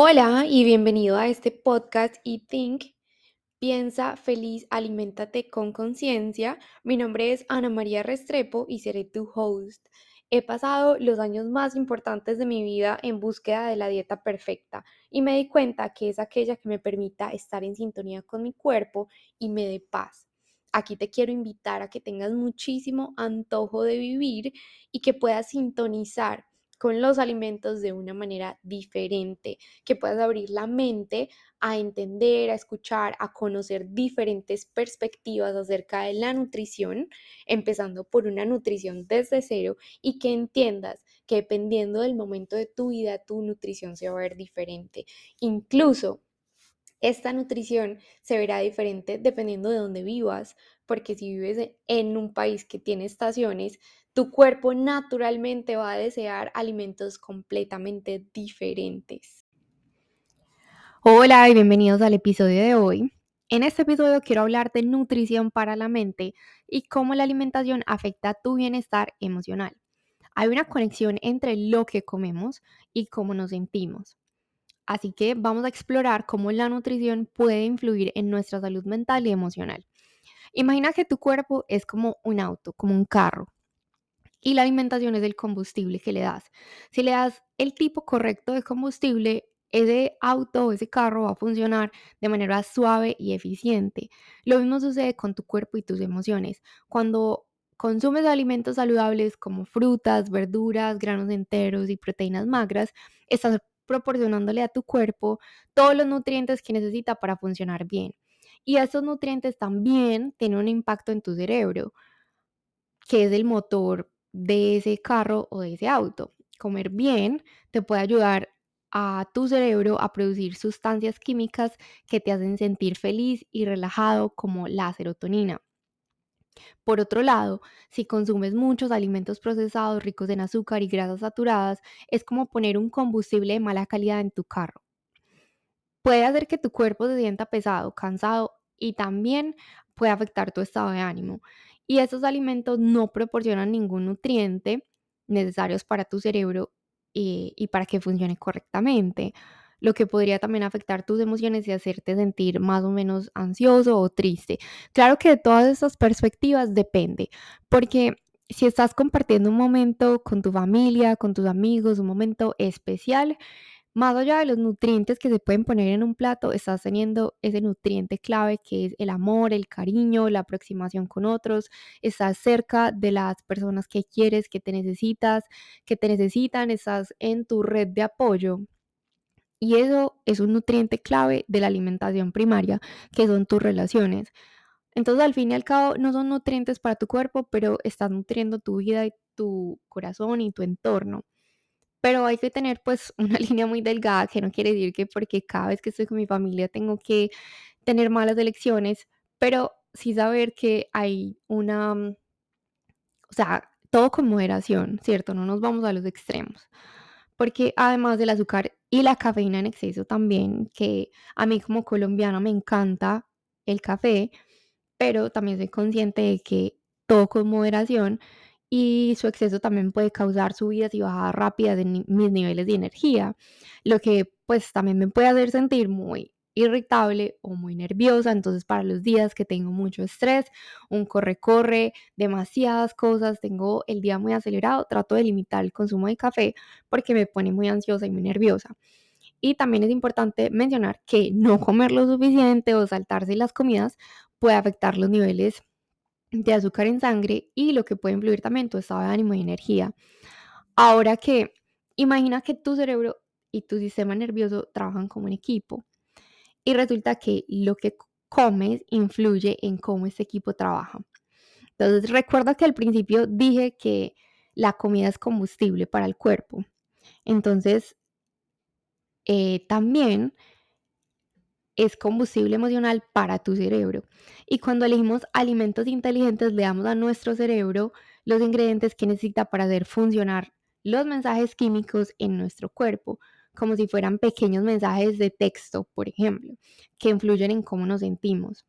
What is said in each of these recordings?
Hola y bienvenido a este podcast y Think. Piensa feliz, aliméntate con conciencia. Mi nombre es Ana María Restrepo y seré tu host. He pasado los años más importantes de mi vida en búsqueda de la dieta perfecta y me di cuenta que es aquella que me permita estar en sintonía con mi cuerpo y me dé paz. Aquí te quiero invitar a que tengas muchísimo antojo de vivir y que puedas sintonizar con los alimentos de una manera diferente, que puedas abrir la mente a entender, a escuchar, a conocer diferentes perspectivas acerca de la nutrición, empezando por una nutrición desde cero y que entiendas que dependiendo del momento de tu vida, tu nutrición se va a ver diferente. Incluso esta nutrición se verá diferente dependiendo de dónde vivas, porque si vives en un país que tiene estaciones, tu cuerpo naturalmente va a desear alimentos completamente diferentes. Hola y bienvenidos al episodio de hoy. En este episodio quiero hablar de nutrición para la mente y cómo la alimentación afecta tu bienestar emocional. Hay una conexión entre lo que comemos y cómo nos sentimos. Así que vamos a explorar cómo la nutrición puede influir en nuestra salud mental y emocional. Imagina que tu cuerpo es como un auto, como un carro, y la alimentación es el combustible que le das. Si le das el tipo correcto de combustible, ese auto ese carro va a funcionar de manera suave y eficiente. Lo mismo sucede con tu cuerpo y tus emociones. Cuando consumes alimentos saludables como frutas, verduras, granos enteros y proteínas magras, estás proporcionándole a tu cuerpo todos los nutrientes que necesita para funcionar bien. Y esos nutrientes también tienen un impacto en tu cerebro, que es el motor de ese carro o de ese auto. Comer bien te puede ayudar a tu cerebro a producir sustancias químicas que te hacen sentir feliz y relajado como la serotonina. Por otro lado, si consumes muchos alimentos procesados ricos en azúcar y grasas saturadas, es como poner un combustible de mala calidad en tu carro. Puede hacer que tu cuerpo se sienta pesado, cansado y también puede afectar tu estado de ánimo. Y esos alimentos no proporcionan ningún nutriente necesarios para tu cerebro y, y para que funcione correctamente lo que podría también afectar tus emociones y hacerte sentir más o menos ansioso o triste. Claro que de todas estas perspectivas depende, porque si estás compartiendo un momento con tu familia, con tus amigos, un momento especial, más allá de los nutrientes que se pueden poner en un plato, estás teniendo ese nutriente clave que es el amor, el cariño, la aproximación con otros, estás cerca de las personas que quieres, que te necesitas, que te necesitan, estás en tu red de apoyo. Y eso es un nutriente clave de la alimentación primaria, que son tus relaciones. Entonces, al fin y al cabo, no son nutrientes para tu cuerpo, pero estás nutriendo tu vida y tu corazón y tu entorno. Pero hay que tener pues una línea muy delgada, que no quiere decir que porque cada vez que estoy con mi familia tengo que tener malas elecciones, pero sí saber que hay una, mm, o sea, todo con moderación, ¿cierto? No nos vamos a los extremos. Porque además del azúcar y la cafeína en exceso también, que a mí como colombiana me encanta el café, pero también soy consciente de que todo con moderación y su exceso también puede causar subidas y bajadas rápidas de mis niveles de energía, lo que pues también me puede hacer sentir muy irritable o muy nerviosa. Entonces, para los días que tengo mucho estrés, un corre-corre, demasiadas cosas, tengo el día muy acelerado, trato de limitar el consumo de café porque me pone muy ansiosa y muy nerviosa. Y también es importante mencionar que no comer lo suficiente o saltarse las comidas puede afectar los niveles de azúcar en sangre y lo que puede influir también tu estado de ánimo y energía. Ahora que imagina que tu cerebro y tu sistema nervioso trabajan como un equipo y resulta que lo que comes influye en cómo ese equipo trabaja. Entonces recuerda que al principio dije que la comida es combustible para el cuerpo. Entonces, eh, también es combustible emocional para tu cerebro. Y cuando elegimos alimentos inteligentes, le damos a nuestro cerebro los ingredientes que necesita para hacer funcionar los mensajes químicos en nuestro cuerpo, como si fueran pequeños mensajes de texto, por ejemplo, que influyen en cómo nos sentimos.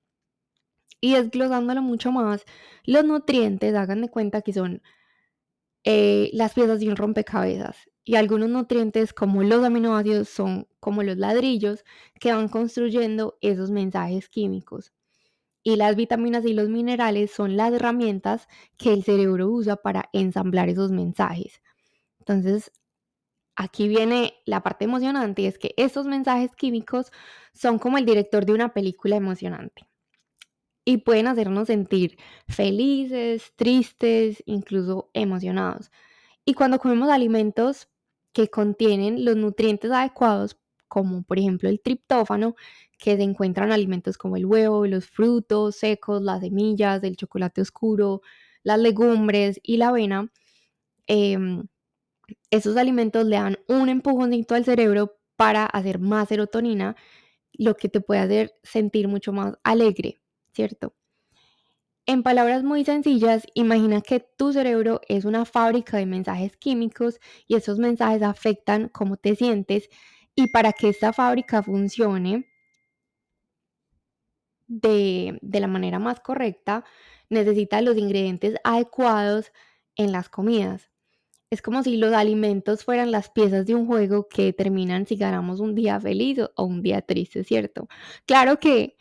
Y desglosándolo mucho más, los nutrientes, hagan de cuenta que son eh, las piezas de un rompecabezas y algunos nutrientes como los aminoácidos son como los ladrillos que van construyendo esos mensajes químicos. Y las vitaminas y los minerales son las herramientas que el cerebro usa para ensamblar esos mensajes. Entonces, aquí viene la parte emocionante es que esos mensajes químicos son como el director de una película emocionante y pueden hacernos sentir felices, tristes, incluso emocionados. Y cuando comemos alimentos que contienen los nutrientes adecuados, como por ejemplo el triptófano, que se encuentran en alimentos como el huevo, los frutos secos, las semillas, el chocolate oscuro, las legumbres y la avena, em, esos alimentos le dan un empujoncito al cerebro para hacer más serotonina, lo que te puede hacer sentir mucho más alegre, ¿cierto? En palabras muy sencillas, imagina que tu cerebro es una fábrica de mensajes químicos y esos mensajes afectan cómo te sientes y para que esta fábrica funcione de, la manera más correcta, necesita los ingredientes adecuados en las comidas. Es como si los alimentos fueran las piezas de un juego que determinan si ganamos un día feliz o un día triste, ¿cierto? Claro que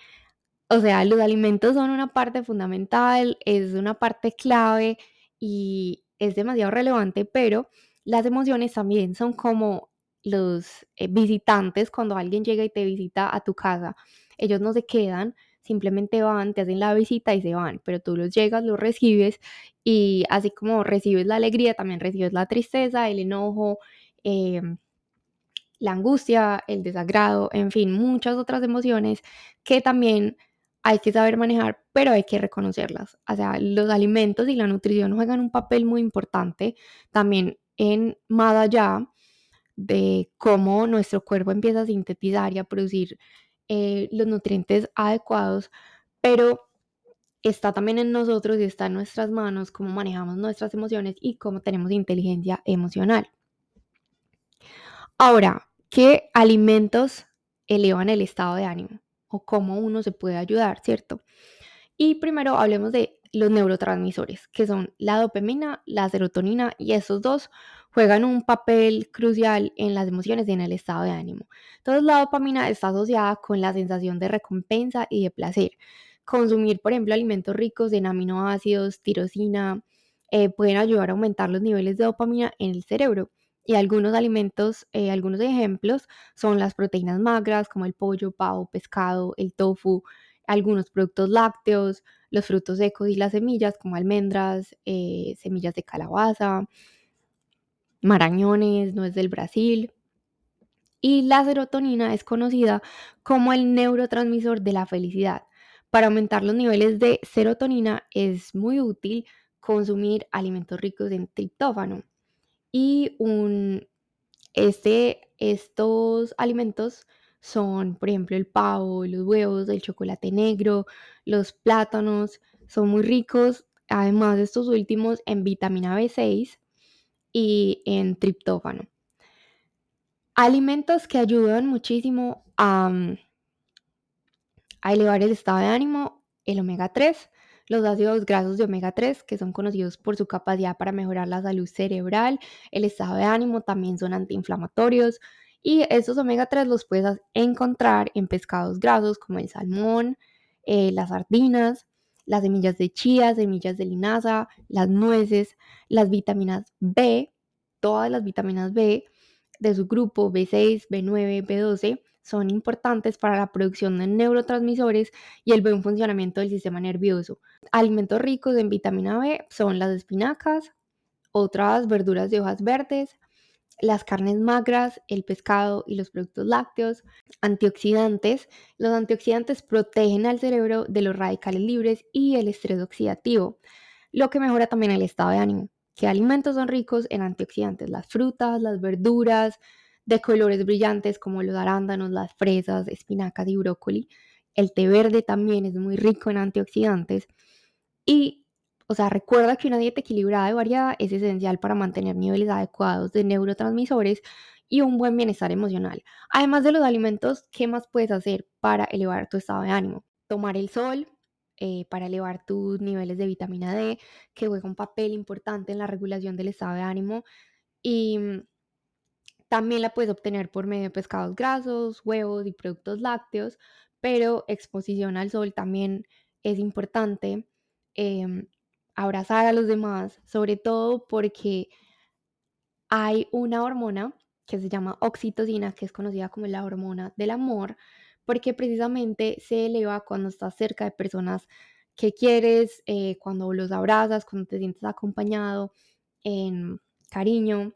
o sea, los alimentos son una parte fundamental, es una parte clave y es demasiado relevante, pero las emociones también son como los eh, visitantes cuando alguien llega y te visita a tu casa. Ellos no se quedan, simplemente van, te hacen la visita y se van, pero tú los llegas, los recibes y así como recibes la alegría, también recibes la tristeza, el enojo, em, la angustia, el desagrado, en fin, muchas otras emociones que también hay que saber manejar, pero hay que reconocerlas. O sea, los alimentos y la nutrición juegan un papel muy importante también en más allá de cómo nuestro cuerpo empieza a sintetizar y a producir eh, los nutrientes adecuados, pero está también en nosotros y está en nuestras manos cómo manejamos nuestras emociones y cómo tenemos inteligencia emocional. Ahora, ¿qué alimentos elevan el estado de ánimo? O cómo uno se puede ayudar, ¿cierto? Y primero hablemos de los neurotransmisores, que son la dopamina, la serotonina, y esos dos juegan un papel crucial en las emociones y en el estado de ánimo. Entonces la dopamina está asociada con la sensación de recompensa y de placer. Consumir, por ejemplo, alimentos ricos en aminoácidos, tirosina, eh, pueden ayudar a aumentar los niveles de dopamina en el cerebro. Y algunos alimentos, eh, algunos ejemplos son las proteínas magras como el pollo, pavo, pescado, el tofu, algunos productos lácteos, los frutos secos y las semillas como almendras, eh, semillas de calabaza, marañones, nuez del Brasil. Y la serotonina es conocida como el neurotransmisor de la felicidad. Para aumentar los niveles de serotonina es muy útil consumir alimentos ricos en triptófano, y este, estos alimentos son, por ejemplo, el pavo, los huevos, el chocolate negro, los plátanos, son muy ricos, además estos últimos en vitamina B6 y en triptófano. Alimentos que ayudan muchísimo a, a elevar el estado de ánimo, el omega 3, los ácidos grasos de omega 3, que son conocidos por su capacidad para mejorar la salud cerebral, el estado de ánimo, también son antiinflamatorios. Y estos omega 3 los puedes encontrar en pescados grasos como el salmón, eh, las sardinas, las semillas de chía, semillas de linaza, las nueces, las vitaminas B, todas las vitaminas B de su grupo B6, B9, B12 son importantes para la producción de neurotransmisores y el buen funcionamiento del sistema nervioso. Alimentos ricos en vitamina B son las espinacas, otras verduras de hojas verdes, las carnes magras, el pescado y los productos lácteos, antioxidantes. Los antioxidantes protegen al cerebro de los radicales libres y el estrés oxidativo, lo que mejora también el estado de ánimo. ¿Qué alimentos son ricos en antioxidantes? Las frutas, las verduras, de colores brillantes como los arándanos, las fresas, espinacas y brócoli. El té verde también es muy rico en antioxidantes. Y, o sea, recuerda que una dieta equilibrada y variada es esencial para mantener niveles adecuados de neurotransmisores y un buen bienestar emocional. Además de los alimentos, ¿qué más puedes hacer para elevar tu estado de ánimo? Tomar el sol, eh, para elevar tus niveles de vitamina D, que juega un papel importante en la regulación del estado de ánimo. Y mm, también la puedes obtener por medio de pescados grasos, huevos y productos lácteos, pero exposición al sol también es importante. Em, abrazar a los demás, sobre todo porque hay una hormona que se llama oxitocina, que es conocida como la hormona del amor, porque precisamente se eleva cuando estás cerca de personas que quieres, eh, cuando los abrazas, cuando te sientes acompañado, en cariño,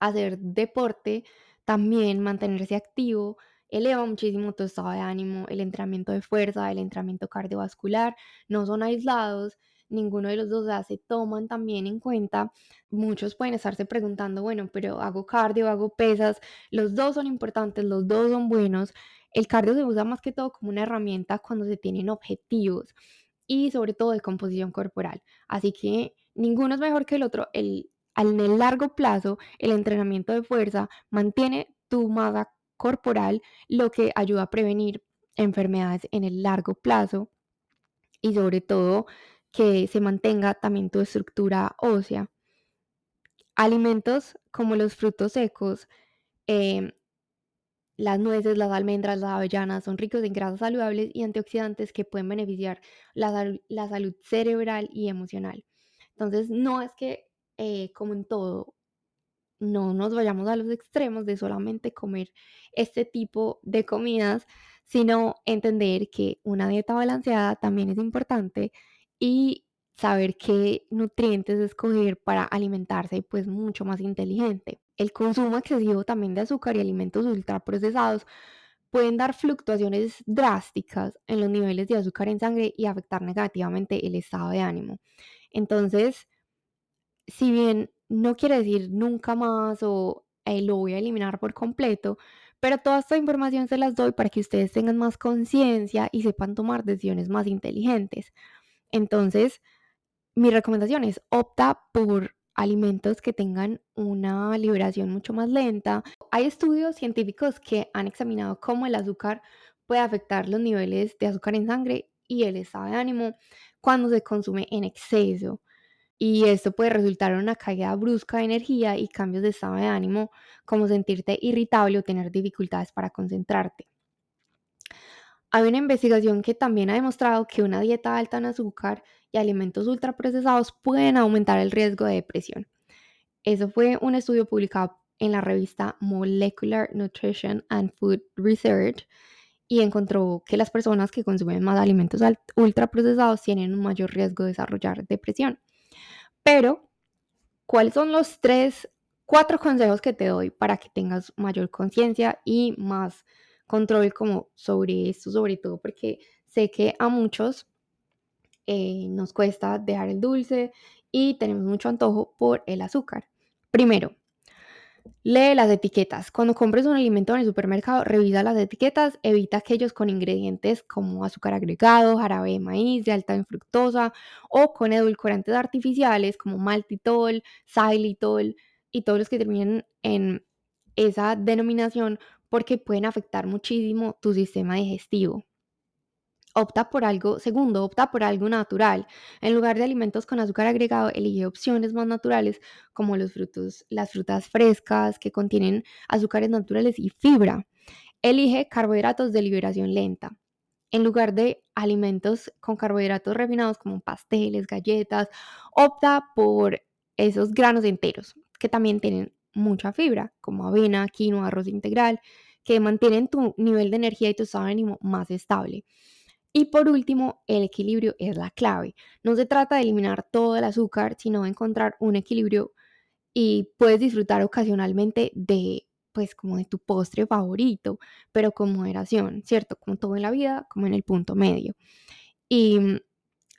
hacer deporte, también mantenerse activo, eleva muchísimo tu estado de ánimo, el entrenamiento de fuerza, el entrenamiento cardiovascular, no son aislados, ninguno de los dos se toman también en cuenta. Muchos pueden estarse preguntando, bueno, pero hago cardio, hago pesas, los dos son importantes, los dos son buenos. El cardio se usa más que todo como una herramienta cuando se tienen objetivos y sobre todo de composición corporal. Así que ninguno es mejor que el otro. El, en el largo plazo, el entrenamiento de fuerza mantiene tu masa corporal, lo que ayuda a prevenir enfermedades en el largo plazo y sobre todo que se mantenga también tu estructura ósea. Alimentos como los frutos secos, em, las nueces, las almendras, las avellanas son ricos en grasas saludables y antioxidantes que pueden beneficiar la, la salud cerebral y emocional. Entonces, no es que, eh, como en todo, no nos vayamos a los extremos de solamente comer este tipo de comidas, sino entender que una dieta balanceada también es importante y saber qué nutrientes escoger para alimentarse pues mucho más inteligente. El consumo excesivo también de azúcar y alimentos ultraprocesados pueden dar fluctuaciones drásticas en los niveles de azúcar en sangre y afectar negativamente el estado de ánimo. Entonces, si bien no quiere decir nunca más o eh, lo voy a eliminar por completo, pero toda esta información se las doy para que ustedes tengan más conciencia y sepan tomar decisiones más inteligentes. Entonces, mi recomendación es opta por alimentos que tengan una liberación mucho más lenta. Hay estudios científicos que han examinado cómo el azúcar puede afectar los niveles de azúcar en sangre y el estado de ánimo cuando se consume en exceso y esto puede resultar en una caída brusca de energía y cambios de estado de ánimo, como sentirte irritable o tener dificultades para concentrarte. Hay una investigación que también ha demostrado que una dieta alta en azúcar y alimentos ultraprocesados pueden aumentar el riesgo de depresión. Eso fue un estudio publicado en la revista Molecular Nutrition and Food Research y encontró que las personas que consumen más alimentos ultraprocesados tienen un mayor riesgo de desarrollar depresión. Pero, ¿cuáles son los tres, cuatro consejos que te doy para que tengas mayor conciencia y más control como sobre esto, sobre todo porque sé que a muchos eh, nos cuesta dejar el dulce y tenemos mucho antojo por el azúcar. Primero, Lee las etiquetas. Cuando compres un alimento en el supermercado, revisa las etiquetas, evita aquellos con ingredientes como azúcar agregado, jarabe de maíz de alta en fructosa o con edulcorantes artificiales como maltitol, xylitol y todos los que terminen en esa denominación porque pueden afectar muchísimo tu sistema digestivo opta por algo, segundo, opta por algo natural. En lugar de alimentos con azúcar agregado, elige opciones más naturales como las frutas frescas que contienen azúcares naturales y fibra. Elige carbohidratos de liberación lenta. En lugar de alimentos con carbohidratos refinados como pasteles, galletas, opta por esos granos enteros que también tienen mucha fibra, como avena, quinoa, arroz integral, que mantienen tu nivel de energía y tu estado de ánimo más estable. Y por último, el equilibrio es la clave. No se trata de eliminar todo el azúcar, sino de encontrar un equilibrio y puedes disfrutar ocasionalmente de, pues, como de tu postre favorito, pero con moderación, ¿cierto? Como todo en la vida, como en el punto medio. Y mm,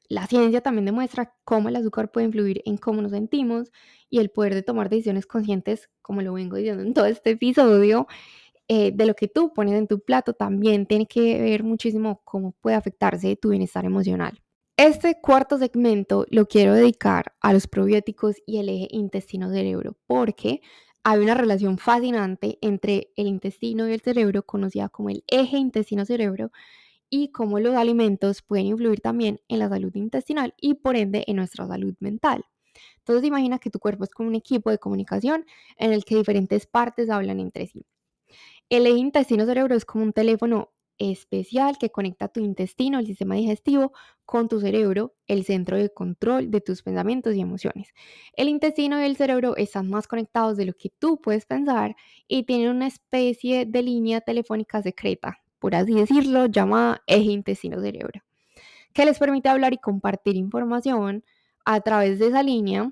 la ciencia también demuestra cómo el azúcar puede influir en cómo nos sentimos y el poder de tomar decisiones conscientes, como lo vengo diciendo en todo este episodio, eh, de lo que tú pones en tu plato también tiene que ver muchísimo cómo puede afectarse tu bienestar emocional. Este cuarto segmento lo quiero dedicar a los probióticos y el eje intestino-cerebro, porque hay una relación fascinante entre el intestino y el cerebro, conocida como el eje intestino-cerebro, y cómo los alimentos pueden influir también en la salud intestinal y por ende en nuestra salud mental. Entonces imagina que tu cuerpo es como un equipo de comunicación en el que diferentes partes hablan entre sí. El eje intestino-cerebro es como un teléfono especial que conecta tu intestino, el sistema digestivo, con tu cerebro, el centro de control de tus pensamientos y emociones. El intestino y el cerebro están más conectados de lo que tú puedes pensar y tienen una especie de línea telefónica secreta, por así decirlo, llamada eje intestino-cerebro, que les permite hablar y compartir información a través de esa línea.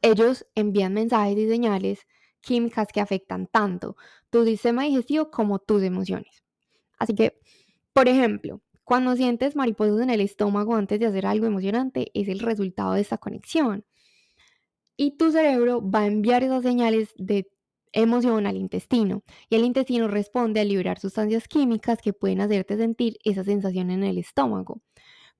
Ellos envían mensajes y señales químicas que afectan tanto tu sistema digestivo como tus emociones. Así que, por ejemplo, cuando sientes mariposas en el estómago antes de hacer algo emocionante, es el resultado de esta conexión. Y tu cerebro va a enviar esas señales de emoción al intestino y el intestino responde a liberar sustancias químicas que pueden hacerte sentir esa sensación en el estómago.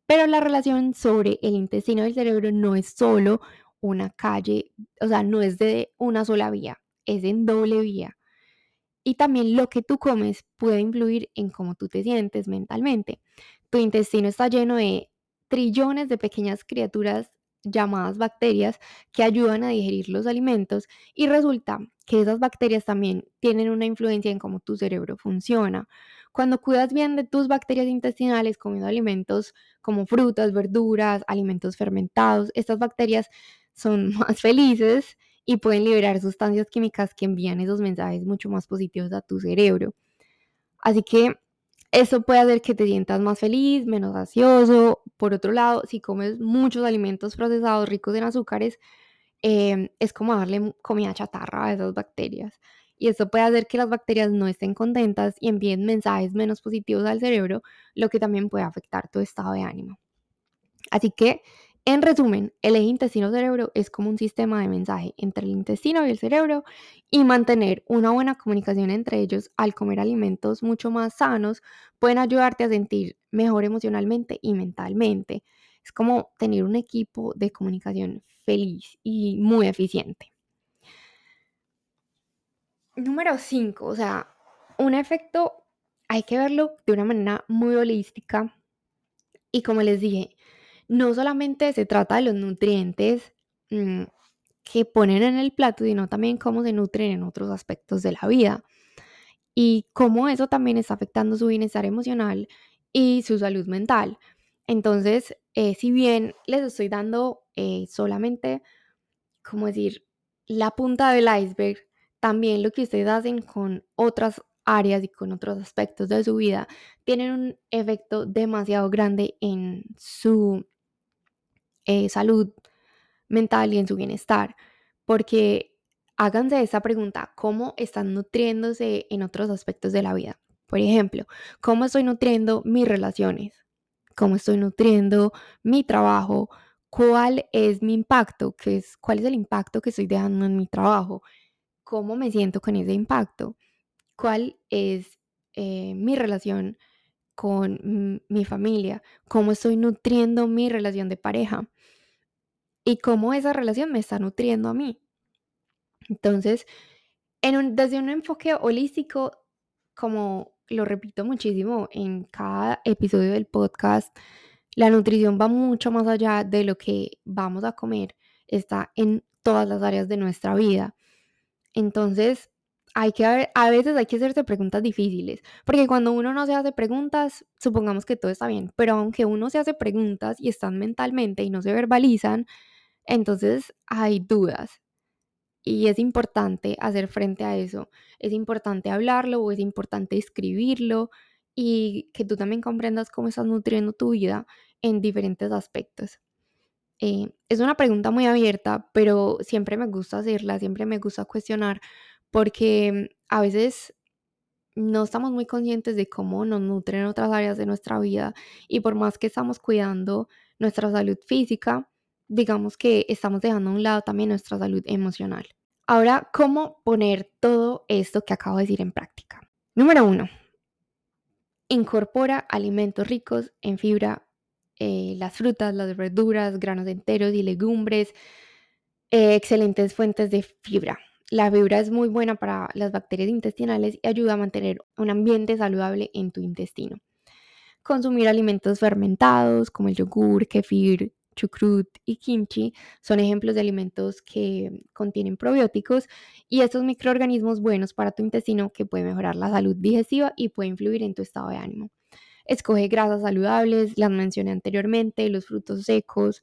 Pero la relación sobre el intestino y el cerebro no es solo una calle, o sea, no es de una sola vía, es en doble vía. Y también lo que tú comes puede influir en cómo tú te sientes mentalmente. Tu intestino está lleno de trillones de pequeñas criaturas llamadas bacterias que ayudan a digerir los alimentos y resulta que esas bacterias también tienen una influencia en cómo tu cerebro funciona. Cuando cuidas bien de tus bacterias intestinales comiendo alimentos como frutas, verduras, alimentos fermentados, estas bacterias son más felices y pueden liberar sustancias químicas que envían esos mensajes mucho más positivos a tu cerebro. Así que eso puede hacer que te sientas más feliz, menos ansioso. Por otro lado, si comes muchos alimentos procesados ricos en azúcares, em, es como darle comida chatarra a esas bacterias. Y eso puede hacer que las bacterias no estén contentas y envíen mensajes menos positivos al cerebro, lo que también puede afectar tu estado de ánimo. Así que en resumen, el eje intestino-cerebro es como un sistema de mensaje entre el intestino y el cerebro y mantener una buena comunicación entre ellos al comer alimentos mucho más sanos pueden ayudarte a sentir mejor emocionalmente y mentalmente. Es como tener un equipo de comunicación feliz y muy eficiente. Número 5, o sea, un efecto hay que verlo de una manera muy holística y como les dije, no solamente se trata de los nutrientes mm, que ponen en el plato, sino también cómo se nutren en otros aspectos de la vida y cómo eso también está afectando su bienestar emocional y su salud mental. Entonces, eh, si bien les estoy dando eh, solamente, como decir, la punta del iceberg, también lo que ustedes hacen con otras áreas y con otros aspectos de su vida tienen un efecto demasiado grande en su eh, salud mental y en su bienestar. Porque háganse esa pregunta, ¿cómo están nutriéndose en otros aspectos de la vida? Por ejemplo, ¿cómo estoy nutriendo mis relaciones? ¿Cómo estoy nutriendo mi trabajo? ¿Cuál es mi impacto? ¿Qué es, ¿Cuál es el impacto que estoy dejando en mi trabajo? ¿Cómo me siento con ese impacto? ¿Cuál es eh, mi relación con mi familia? ¿Cómo estoy nutriendo mi relación de pareja? Y cómo esa relación me está nutriendo a mí. Entonces, en desde un enfoque holístico, como lo repito muchísimo en cada episodio del podcast, la nutrición va mucho más allá de lo que vamos a comer, está en todas las áreas de nuestra vida. Entonces, hay que a veces hay que hacerse preguntas difíciles, porque cuando uno no se hace preguntas, supongamos que todo está bien, pero aunque uno se hace preguntas y están mentalmente y no se verbalizan, entonces hay dudas y es importante hacer frente a eso. Es importante hablarlo o es importante escribirlo y que tú también comprendas cómo estás nutriendo tu vida en diferentes aspectos. Eh, es una pregunta muy abierta, pero siempre me gusta hacerla, siempre me gusta cuestionar porque a veces no estamos muy conscientes de cómo nos nutren otras áreas de nuestra vida y por más que estamos cuidando nuestra salud física, digamos que estamos dejando a un lado también nuestra salud emocional. Ahora, ¿cómo poner todo esto que acabo de decir en práctica? Número uno, incorpora alimentos ricos en fibra, eh, las frutas, las verduras, granos enteros y legumbres, eh, excelentes fuentes de fibra. La fibra es muy buena para las bacterias intestinales y ayuda a mantener un ambiente saludable en tu intestino. consumir alimentos fermentados como el yogur, kefir, chucrut y kimchi son ejemplos de alimentos que contienen probióticos y estos microorganismos buenos para tu intestino que pueden mejorar la salud digestiva y puede influir en tu estado de ánimo. Escoge grasas saludables, las mencioné anteriormente, los frutos secos,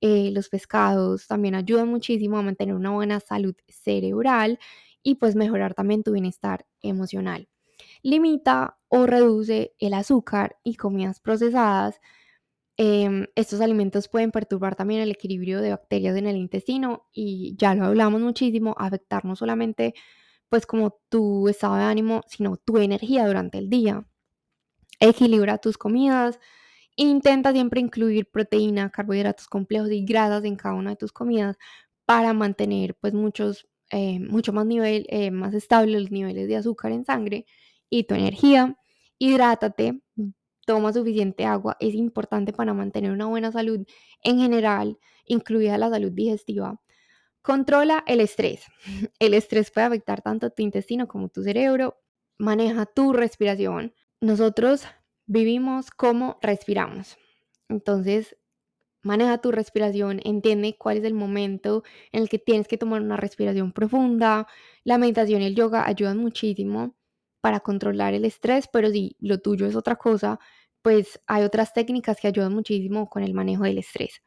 eh, los pescados también ayudan muchísimo a mantener una buena salud cerebral y pues mejorar también tu bienestar emocional. Limita o reduce el azúcar y comidas procesadas. Em, estos alimentos pueden perturbar también el equilibrio de bacterias en el intestino y ya lo hablamos muchísimo, afectar no solamente pues como tu estado de ánimo, sino tu energía durante el día. Equilibra tus comidas, intenta siempre incluir proteína, carbohidratos complejos y grasas en cada una de tus comidas para mantener pues muchos, eh, mucho más nivel, eh, más estable los niveles de azúcar en sangre y tu energía. Hidrátate, toma suficiente agua, es importante para mantener una buena salud en general, incluida la salud digestiva. Controla el estrés. El estrés puede afectar tanto tu intestino como tu cerebro. Maneja tu respiración. Nosotros vivimos como respiramos. Entonces, maneja tu respiración, entiende cuál es el momento en el que tienes que tomar una respiración profunda. La meditación y el yoga ayudan muchísimo para controlar el estrés, pero si lo tuyo es otra cosa, pues hay otras técnicas que ayudan muchísimo con el manejo del estrés.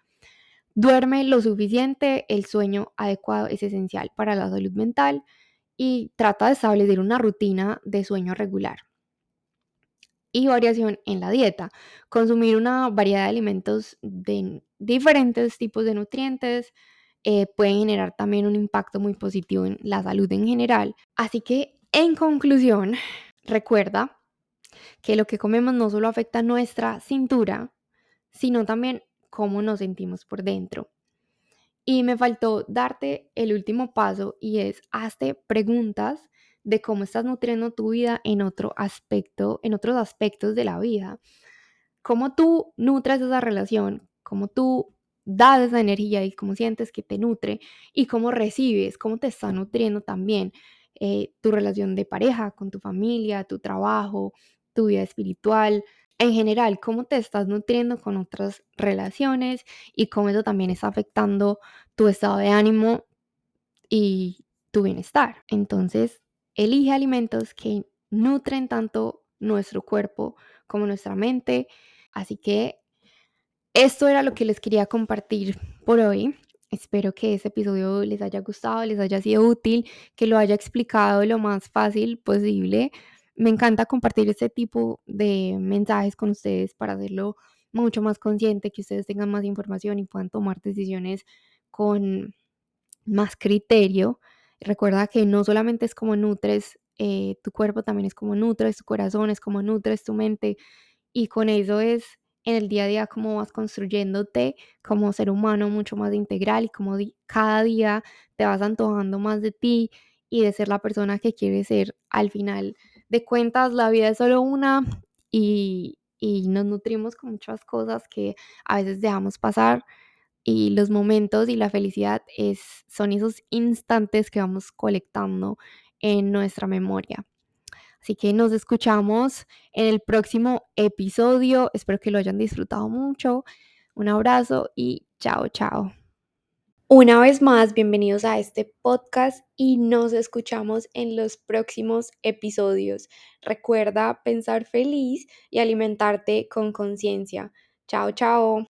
Duerme lo suficiente, el sueño adecuado es esencial para la salud mental y trata de establecer una rutina de sueño regular. Y variación en la dieta. Consumir una variedad de alimentos de diferentes tipos de nutrientes eh, puede generar también un impacto muy positivo en la salud en general. Así que, en conclusión, recuerda que lo que comemos no solo afecta nuestra cintura, sino también cómo nos sentimos por dentro. Y me faltó darte el último paso y es hazte preguntas de cómo estás nutriendo tu vida en otro aspecto, en otros aspectos de la vida. Cómo tú nutres esa relación, cómo tú das esa energía y cómo sientes que te nutre y cómo recibes, cómo te está nutriendo también eh, tu relación de pareja, con tu familia, tu trabajo, tu vida espiritual, en general, cómo te estás nutriendo con otras relaciones y cómo eso también está afectando tu estado de ánimo y tu bienestar. Entonces, elige alimentos que nutren tanto nuestro cuerpo como nuestra mente. Así que esto era lo que les quería compartir por hoy. Espero que este episodio les haya gustado, les haya sido útil, que lo haya explicado lo más fácil posible me encanta compartir este tipo de mensajes con ustedes para hacerlo mucho más consciente, que ustedes tengan más información y puedan tomar decisiones con más criterio. Recuerda que no solamente es como nutres eh, tu cuerpo, también es como nutres tu corazón, es como nutres tu mente y con eso es en el día a día como vas construyéndote como ser humano mucho más integral y como cada día te vas antojando más de ti y de ser la persona que quieres ser al final de cuentas la vida es solo una y, nos nutrimos con muchas cosas que a veces dejamos pasar y los momentos y la felicidad son esos instantes que vamos colectando en nuestra memoria. Así que nos escuchamos en el próximo episodio. Espero que lo hayan disfrutado mucho. Un abrazo y chao, chao. Una vez más, bienvenidos a este podcast y nos escuchamos en los próximos episodios. Recuerda pensar feliz y alimentarte con conciencia. Chao, chao.